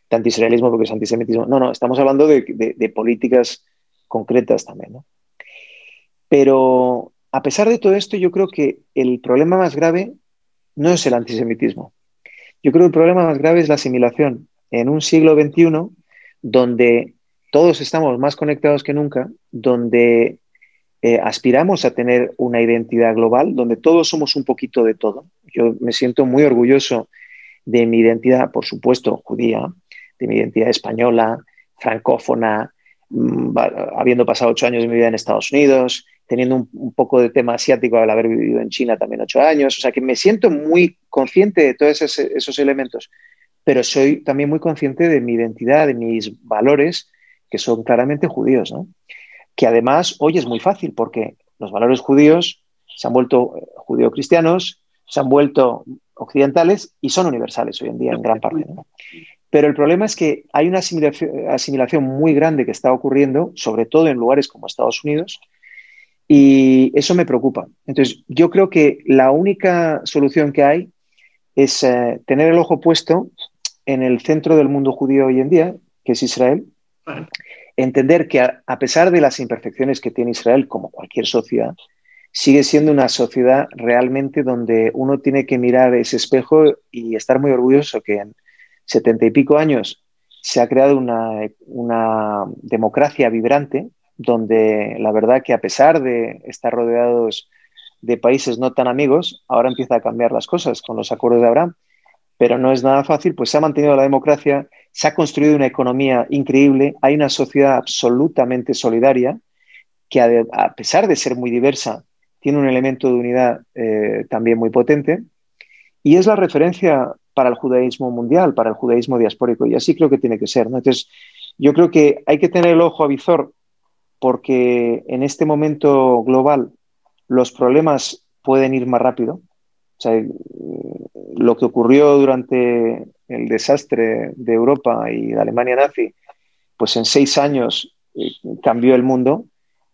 de antiisraelismo porque es antisemitismo. No, no, estamos hablando de, de, de políticas concretas también. ¿no? Pero a pesar de todo esto, yo creo que el problema más grave no es el antisemitismo. Yo creo que el problema más grave es la asimilación. En un siglo XXI, donde todos estamos más conectados que nunca, donde eh, aspiramos a tener una identidad global, donde todos somos un poquito de todo. Yo me siento muy orgulloso de mi identidad, por supuesto, judía, de mi identidad española, francófona, Mm, habiendo pasado ocho años de mi vida en Estados Unidos, teniendo un, poco de tema asiático al haber vivido en China también ocho años. O sea que me siento muy consciente de todos esos, elementos, pero soy también muy consciente de mi identidad, de mis valores, que son claramente judíos, ¿no? Que además hoy es muy fácil porque los valores judíos se han vuelto eh, judío-cristianos, se han vuelto occidentales y son universales hoy en día en gran parte. Pero el problema es que hay una asimilación, muy grande que está ocurriendo, sobre todo en lugares como Estados Unidos, y eso me preocupa. Entonces, yo creo que la única solución que hay es eh, tener el ojo puesto en el centro del mundo judío hoy en día, que es Israel, entender que a, pesar de las imperfecciones que tiene Israel, como cualquier sociedad, sigue siendo una sociedad realmente donde uno tiene que mirar ese espejo y estar muy orgulloso que en, setenta y pico años se ha creado una, democracia vibrante donde la verdad que a pesar de estar rodeados de países no tan amigos, ahora empieza a cambiar las cosas con los acuerdos de Abraham, pero no es nada fácil, pues se ha mantenido la democracia, se ha construido una economía increíble, hay una sociedad absolutamente solidaria que a, pesar de ser muy diversa, tiene un elemento de unidad eh, también muy potente y es la referencia para el judaísmo mundial, para el judaísmo diaspórico. Y así creo que tiene que ser. Entonces, yo creo que hay que tener el ojo avizor porque en este momento global los problemas pueden ir más rápido. O sea, lo que ocurrió durante el desastre de Europa y de Alemania nazi, pues en seis años eh, cambió el mundo.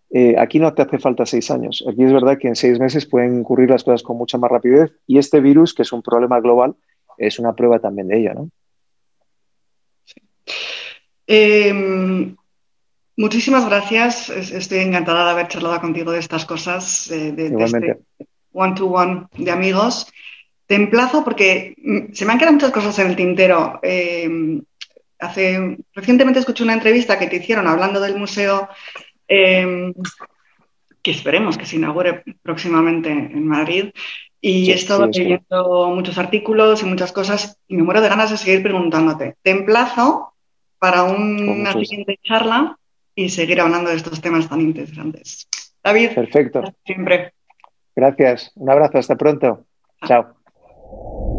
Eh, aquí no te hace falta seis años. Aquí es verdad que en seis meses pueden ocurrir las cosas con mucha más rapidez y este virus, que es un problema global, es una prueba también de ello, ¿no? Em, muchísimas gracias. Estoy encantada de haber charlado contigo de estas cosas, de, de este one-to-one de amigos. Te emplazo porque mm, se me han quedado muchas cosas en el tintero. Em, hace, recientemente escuché una entrevista que te hicieron hablando del museo em, que esperemos que se inaugure próximamente en Madrid. Y he estado leyendo muchos artículos y muchas cosas y me muero de ganas de seguir preguntándote. Te emplazo para una siguiente charla y seguir hablando de estos temas tan interesantes. David, perfecto. Siempre. Gracias. Un abrazo. Hasta pronto. Chao. you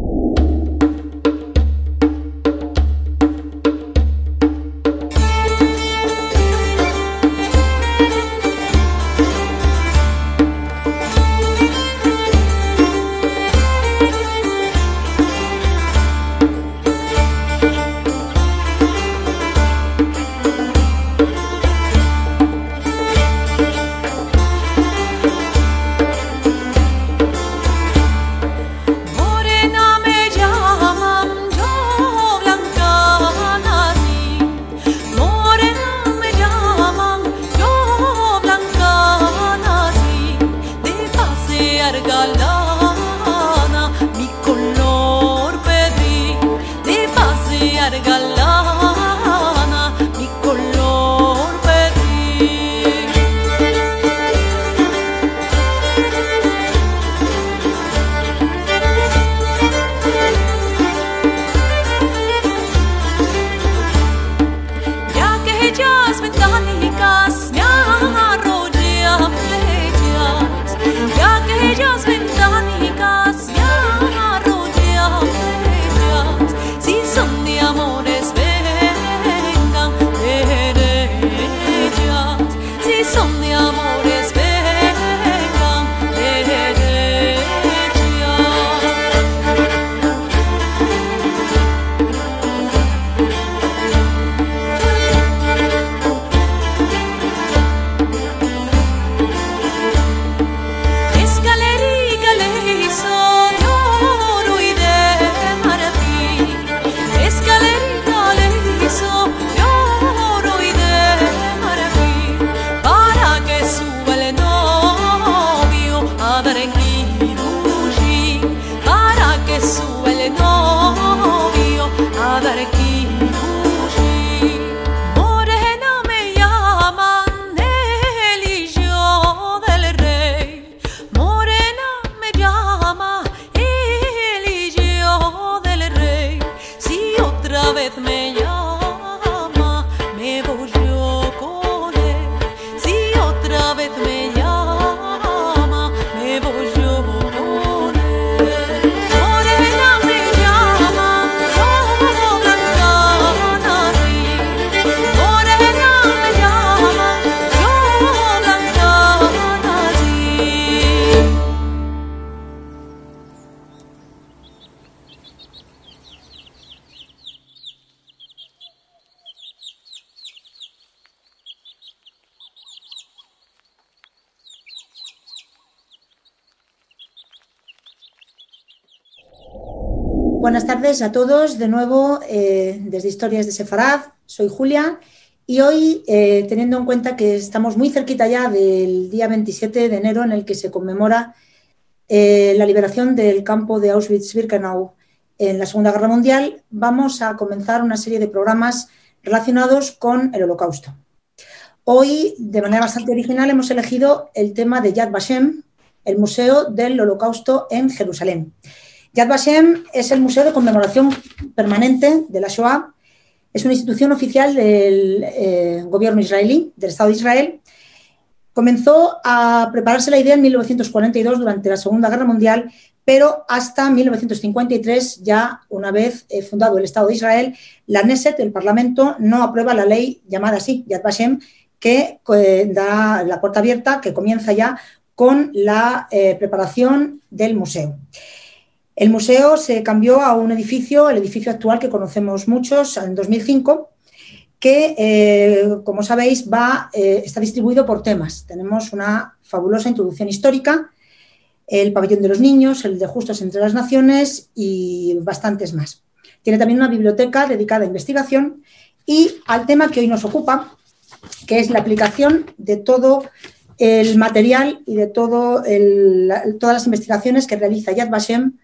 A todos, de nuevo eh, desde Historias de Sefarad, soy Julia y hoy, eh, teniendo en cuenta que estamos muy cerquita ya del día 27 de enero en el que se conmemora eh, la liberación del campo de Auschwitz-Birkenau en la Segunda Guerra Mundial, vamos a comenzar una serie de programas relacionados con el Holocausto. Hoy, de manera bastante original, hemos elegido el tema de Yad Vashem, el Museo del Holocausto en Jerusalén. Yad Vashem es el museo de conmemoración permanente de la Shoah. Es una institución oficial del eh, gobierno israelí, del Estado de Israel, Comenzó a prepararse la idea en 1942 durante la Segunda Guerra Mundial, pero hasta 1953, ya una vez eh, fundado el Estado de Israel, la Knesset, el Parlamento, no aprueba la ley llamada así, Yad Vashem, que eh, da la puerta abierta, que comienza ya con la eh, preparación del museo. El museo se cambió a un edificio, el edificio actual que conocemos muchos, en 2005, que, eh, como sabéis, va, eh, está distribuido por temas. Tenemos una fabulosa introducción histórica, el pabellón de los niños, el de Justos entre las Naciones y bastantes más. Tiene también una biblioteca dedicada a investigación y al tema que hoy nos ocupa, que es la aplicación de todo el material y de todo todas las investigaciones que realiza Yad Vashem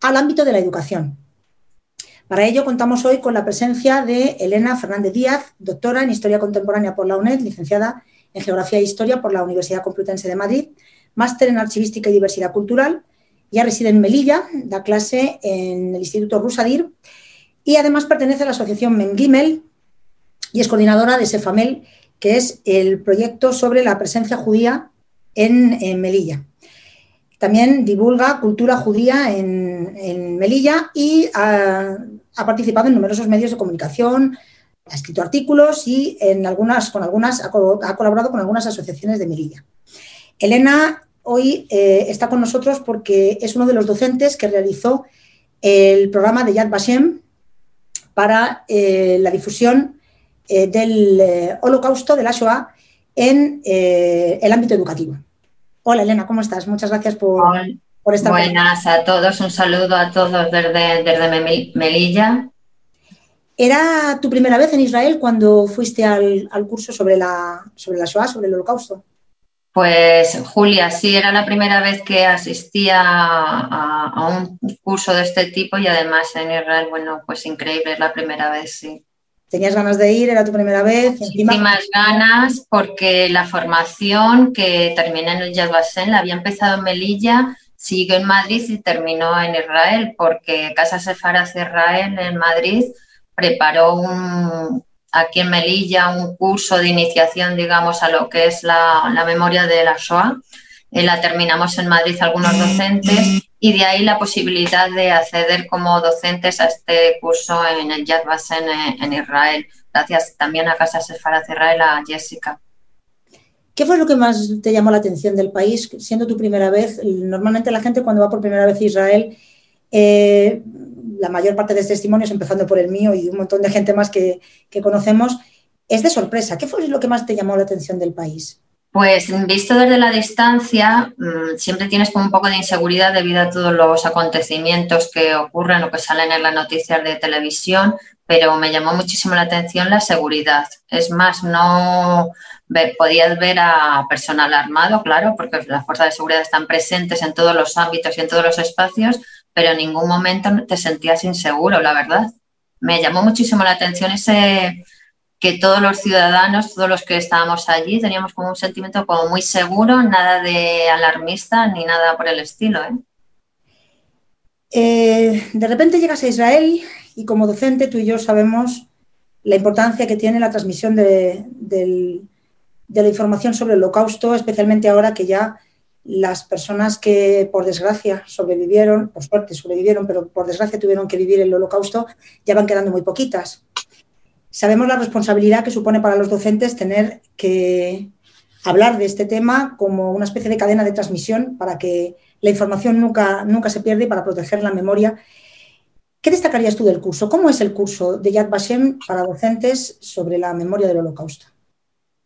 al ámbito de la educación. Para ello contamos hoy con la presencia de Elena Fernández Díaz, doctora en Historia Contemporánea por la UNED, licenciada en Geografía e Historia por la Universidad Complutense de Madrid, máster en Archivística y Diversidad Cultural, ya reside en Melilla, da clase en el Instituto Rusadir y además pertenece a la asociación Mengimel y es coordinadora de SEFAMEL, que es el proyecto sobre la presencia judía en, en Melilla. También divulga cultura judía en, Melilla y ha, participado en numerosos medios de comunicación, ha escrito artículos y en algunas, con algunas, ha, colaborado con algunas asociaciones de Melilla. Elena hoy eh, está con nosotros porque es uno de los docentes que realizó el programa de Yad Vashem para eh, la difusión eh, del holocausto de la Shoah en el ámbito educativo. Hola Elena, ¿cómo estás? Muchas gracias por, por estar Buenas a todos, un saludo a todos desde, desde Melilla. ¿Era tu primera vez en Israel cuando fuiste al, curso sobre la, sobre la Shoah, sobre el holocausto? Pues Julia, sí, era la primera vez que asistía a, a, un curso de este tipo y además en Israel, bueno, pues increíble, es la primera vez, sí. ¿Tenías ganas de ir? ¿Era tu primera vez? Muchísimas ganas porque la formación que terminé en el Vashem la había empezado en Melilla, siguió en Madrid y terminó en Israel porque Casa Sefaraz Israel en Madrid preparó un, aquí en Melilla un curso de iniciación, digamos, a lo que es la, la memoria de la Shoah. Eh, la terminamos en Madrid algunos docentes y de ahí la posibilidad de acceder como docentes a este curso en el Yad Vashem en, Israel. Gracias también a Casa Sefaraz Israel, a Jessica. ¿Qué fue lo que más te llamó la atención del país, siendo tu primera vez? Normalmente la gente cuando va por primera vez a Israel, eh, la mayor parte de los testimonios, empezando por el mío y un montón de gente más que conocemos, es de sorpresa. ¿Qué fue lo que más te llamó la atención del país? Pues visto desde la distancia, mm, siempre tienes como un poco de inseguridad debido a todos los acontecimientos que ocurren o que salen en las noticias de televisión, pero me llamó muchísimo la atención la seguridad. Es más, no podías ver a personal armado, claro, porque las fuerzas de seguridad están presentes en todos los ámbitos y en todos los espacios, pero en ningún momento te sentías inseguro, la verdad. Me llamó muchísimo la atención ese que todos los ciudadanos, todos los que estábamos allí, teníamos como un sentimiento como muy seguro, nada de alarmista ni nada por el estilo. ¿eh? Eh, de repente llegas a Israel y como docente tú y yo sabemos la importancia que tiene la transmisión de, de la información sobre el holocausto, especialmente ahora que ya las personas que por desgracia sobrevivieron, por suerte sobrevivieron, pero por desgracia tuvieron que vivir el holocausto, ya van quedando muy poquitas sabemos la responsabilidad que supone para los docentes tener que hablar de este tema como una especie de cadena de transmisión para que la información nunca, nunca se pierda y para proteger la memoria. ¿Qué destacarías tú del curso? ¿Cómo es el curso de Yad Vashem para docentes sobre la memoria del holocausto?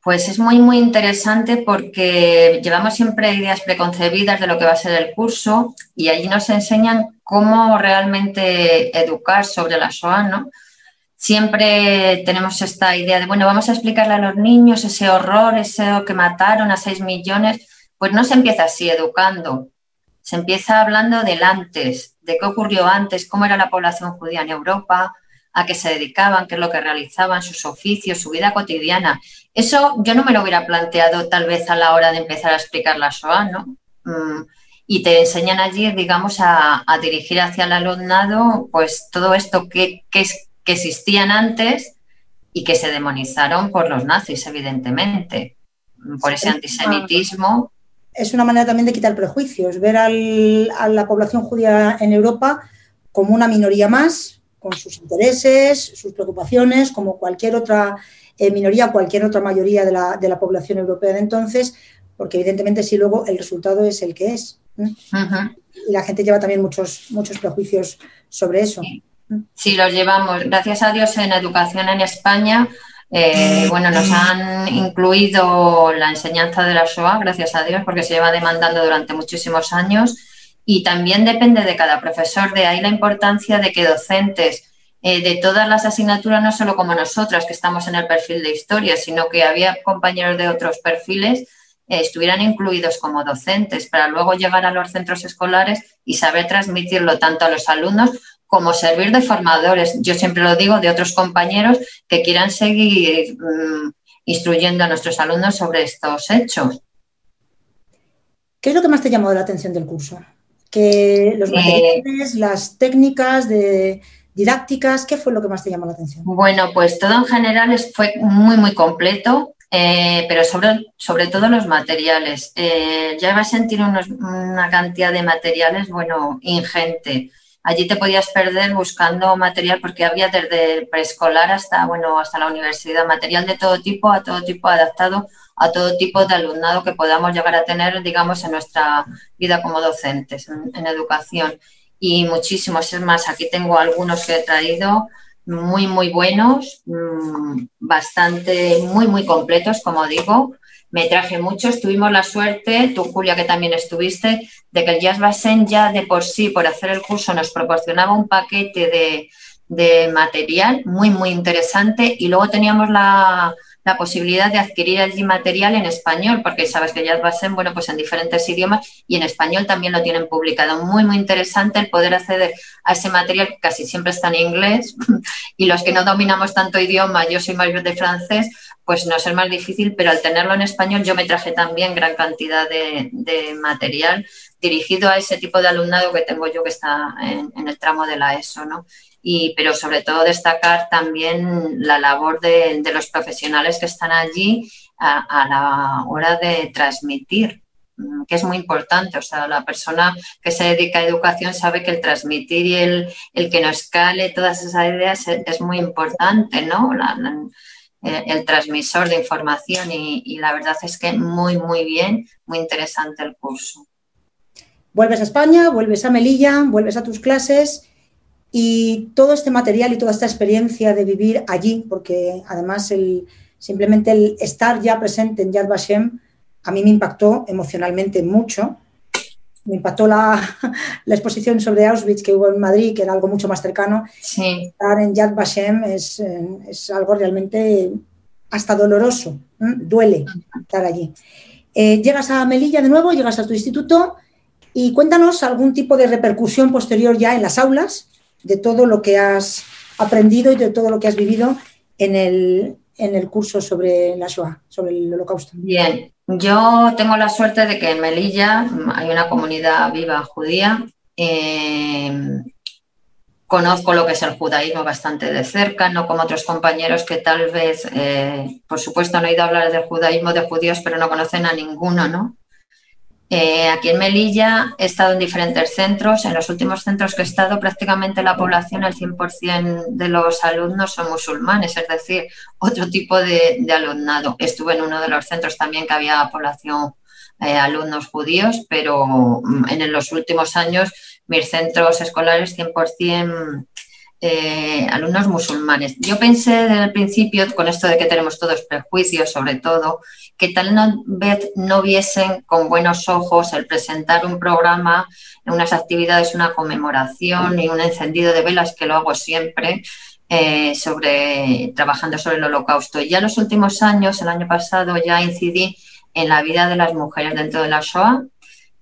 Pues es muy, muy interesante porque llevamos siempre ideas preconcebidas de lo que va a ser el curso y allí nos enseñan cómo realmente educar sobre la SOA, ¿no? Siempre tenemos esta idea de, bueno, vamos a explicarle a los niños ese horror, ese que mataron a 6 millones. Pues no se empieza así educando, se empieza hablando del antes, de qué ocurrió antes, cómo era la población judía en Europa, a qué se dedicaban, qué es lo que realizaban, sus oficios, su vida cotidiana. Eso yo no me lo hubiera planteado tal vez a la hora de empezar a explicar la SOA, ¿no? Mm, y te enseñan allí, digamos, a, dirigir hacia el alumnado, pues todo esto que, que es que existían antes y que se demonizaron por los nazis, evidentemente. por ese antisemitismo. Es una manera también de quitar prejuicios, ver a la población judía en Europa como una minoría más, con sus intereses, sus preocupaciones, como cualquier otra eh, minoría, cualquier otra mayoría de la, de la, población europea de entonces, porque evidentemente si luego el resultado es el que es. Y la gente lleva también muchos, muchos prejuicios sobre eso. Sí, los llevamos. Gracias a Dios en educación en España eh, bueno, nos han incluido la enseñanza de la SOA, gracias a Dios, porque se lleva demandando durante muchísimos años y también depende de cada profesor. De ahí la importancia de que docentes eh, de todas las asignaturas, no solo como nosotras que estamos en el perfil de historia, sino que había compañeros de otros perfiles, eh, estuvieran incluidos como docentes para luego llegar a los centros escolares y saber transmitirlo tanto a los alumnos como servir de formadores. Yo siempre lo digo de otros compañeros que quieran seguir mm, instruyendo a nuestros alumnos sobre estos hechos. ¿Qué es lo que más te llamó la atención del curso? Que los eh, materiales, las técnicas de didácticas, ¿qué fue lo que más te llamó la atención? Bueno, pues todo en general fue muy, muy completo. Eh, pero sobre, sobre todo los materiales. Eh, ya vas a sentir una cantidad de materiales, bueno, ingente. Allí te podías perder buscando material porque había desde preescolar hasta, bueno, hasta la universidad, material de todo tipo, a todo tipo adaptado a todo tipo de alumnado que podamos llegar a tener, digamos, en nuestra vida como docentes en, educación. Y muchísimos, es más, aquí tengo algunos que he traído muy, muy buenos, mm, bastante, muy, muy completos, como digo, me traje muchos. Tuvimos la suerte, tú Julia que también estuviste, de que el Jazz Basen ya de por sí, por hacer el curso, nos proporcionaba un paquete de, de material muy, muy interesante y luego teníamos la, la posibilidad de adquirir allí material en español, porque sabes que ya Basen, bueno, pues en diferentes idiomas y en español también lo tienen publicado. Muy, muy interesante el poder acceder a ese material que casi siempre está en inglés y los que no dominamos tanto idioma, yo soy mayor de francés, pues no es más difícil, pero al tenerlo en español yo me traje también gran cantidad de, material dirigido a ese tipo de alumnado que tengo yo que está en, en el tramo de la ESO, ¿no? y, pero sobre todo destacar también la labor de, los profesionales que están allí a, la hora de transmitir, mm, que es muy importante. O sea, la persona que se dedica a educación sabe que el transmitir y el, el que nos cale todas esas ideas es, muy importante, ¿no? El, transmisor de información y, la verdad es que muy, muy bien, muy interesante el curso. Vuelves a España, vuelves a Melilla, vuelves a tus clases y todo este material y toda esta experiencia de vivir allí, porque además el, simplemente el estar ya presente en Yad Vashem a mí me impactó emocionalmente mucho. Me impactó la, la, exposición sobre Auschwitz que hubo en Madrid, que era algo mucho más cercano. Estar en Yad Vashem es, es, algo realmente hasta doloroso, duele estar allí. Eh, llegas a Melilla de nuevo, llegas a tu instituto y cuéntanos algún tipo de repercusión posterior ya en las aulas de todo lo que has aprendido y de todo lo que has vivido en el, en el curso sobre la Shoah, sobre el holocausto. Bien, yo tengo la suerte de que en Melilla hay una comunidad viva judía. Eh, conozco lo que es el judaísmo bastante de cerca, no como otros compañeros que tal vez, eh, por supuesto, han oído hablar del judaísmo de judíos, pero no conocen a ninguno, ¿no? Eh, aquí en Melilla he estado en diferentes centros. En los últimos centros que he estado, prácticamente la población, el 100% de los alumnos son musulmanes, es decir, otro tipo de, alumnado. Estuve en uno de los centros también que había población, eh, alumnos judíos, pero mm, en los últimos años mis centros escolares 100% eh, alumnos musulmanes. Yo pensé desde el principio, con esto de que tenemos todos prejuicios sobre todo, que tal no, no viesen con buenos ojos el presentar un programa, unas actividades, una conmemoración y un encendido de velas, que lo hago siempre, eh, sobre, trabajando sobre el holocausto. Ya los últimos años, el año pasado, ya incidí en la vida de las mujeres dentro de la Shoah.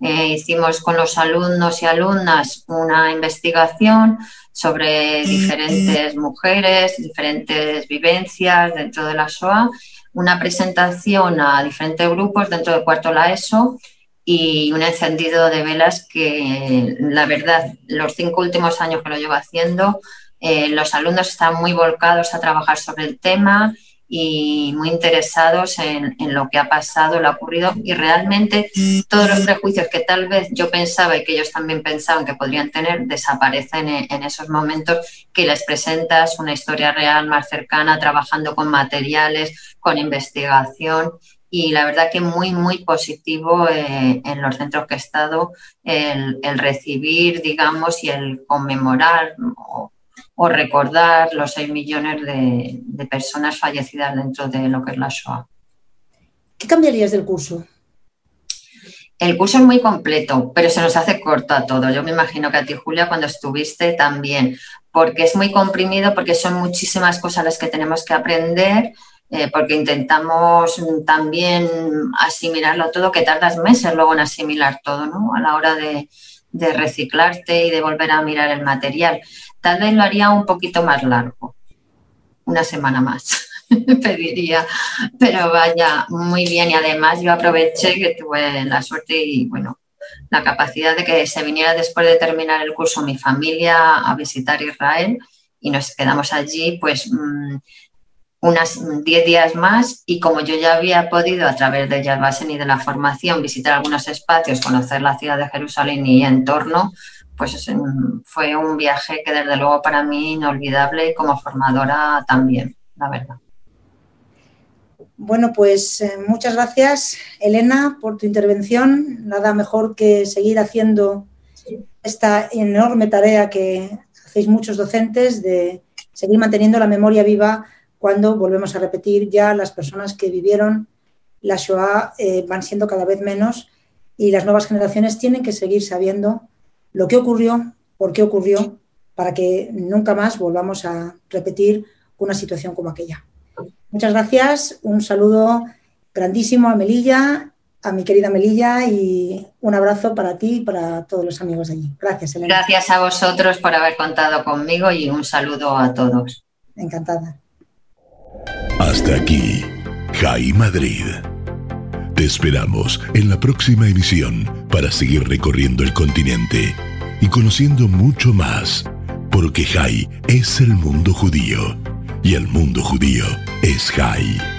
Eh, hicimos con los alumnos y alumnas una investigación sobre diferentes mujeres, diferentes vivencias dentro de la SOA, una presentación a diferentes grupos dentro de cuarto la ESO y un encendido de velas que la verdad los cinco últimos años que lo llevo haciendo, eh, los alumnos están muy volcados a trabajar sobre el tema y muy interesados en, lo que ha pasado, lo ha ocurrido y realmente todos los prejuicios que tal vez yo pensaba y que ellos también pensaban que podrían tener desaparecen en, esos momentos que les presentas una historia real más cercana, trabajando con materiales, con investigación y la verdad que muy, muy positivo eh, en los centros que he estado el, recibir, digamos, y el conmemorar o recordar los 6 millones de, personas fallecidas dentro de lo que es la SOA. ¿Qué cambiarías del curso? El curso es muy completo, pero se nos hace corto a todo. Yo me imagino que a ti, Julia, cuando estuviste también, porque es muy comprimido, porque son muchísimas cosas las que tenemos que aprender, eh, porque intentamos también asimilarlo todo, que tardas meses luego en asimilar todo, ¿no? A la hora de, de reciclarte y de volver a mirar el material. Tal vez lo haría un poquito más largo, una semana más, pediría, pero vaya muy bien. Y además yo aproveché que tuve la suerte y bueno, la capacidad de que se viniera después de terminar el curso mi familia a visitar Israel y nos quedamos allí pues mm, unas 10 días más. Y como yo ya había podido a través de Yad y de la formación visitar algunos espacios, conocer la ciudad de Jerusalén y entorno, pues fue un viaje que desde luego para mí inolvidable y como formadora también, la verdad. Bueno, pues eh, muchas gracias, Elena, por tu intervención. Nada mejor que seguir haciendo esta enorme tarea que hacéis muchos docentes de seguir manteniendo la memoria viva cuando volvemos a repetir ya las personas que vivieron la Shoah eh, van siendo cada vez menos y las nuevas generaciones tienen que seguir sabiendo lo que ocurrió, por qué ocurrió, para que nunca más volvamos a repetir una situación como aquella. Muchas gracias, un saludo grandísimo a Melilla, a mi querida Melilla y un abrazo para ti y para todos los amigos de allí. Gracias, Elena. Gracias a vosotros por haber contado conmigo y un saludo a todos. Encantada. Hasta aquí, Jai Madrid. Te esperamos en la próxima emisión para seguir recorriendo el continente y conociendo mucho más, porque Jai es el mundo judío y el mundo judío es Jai.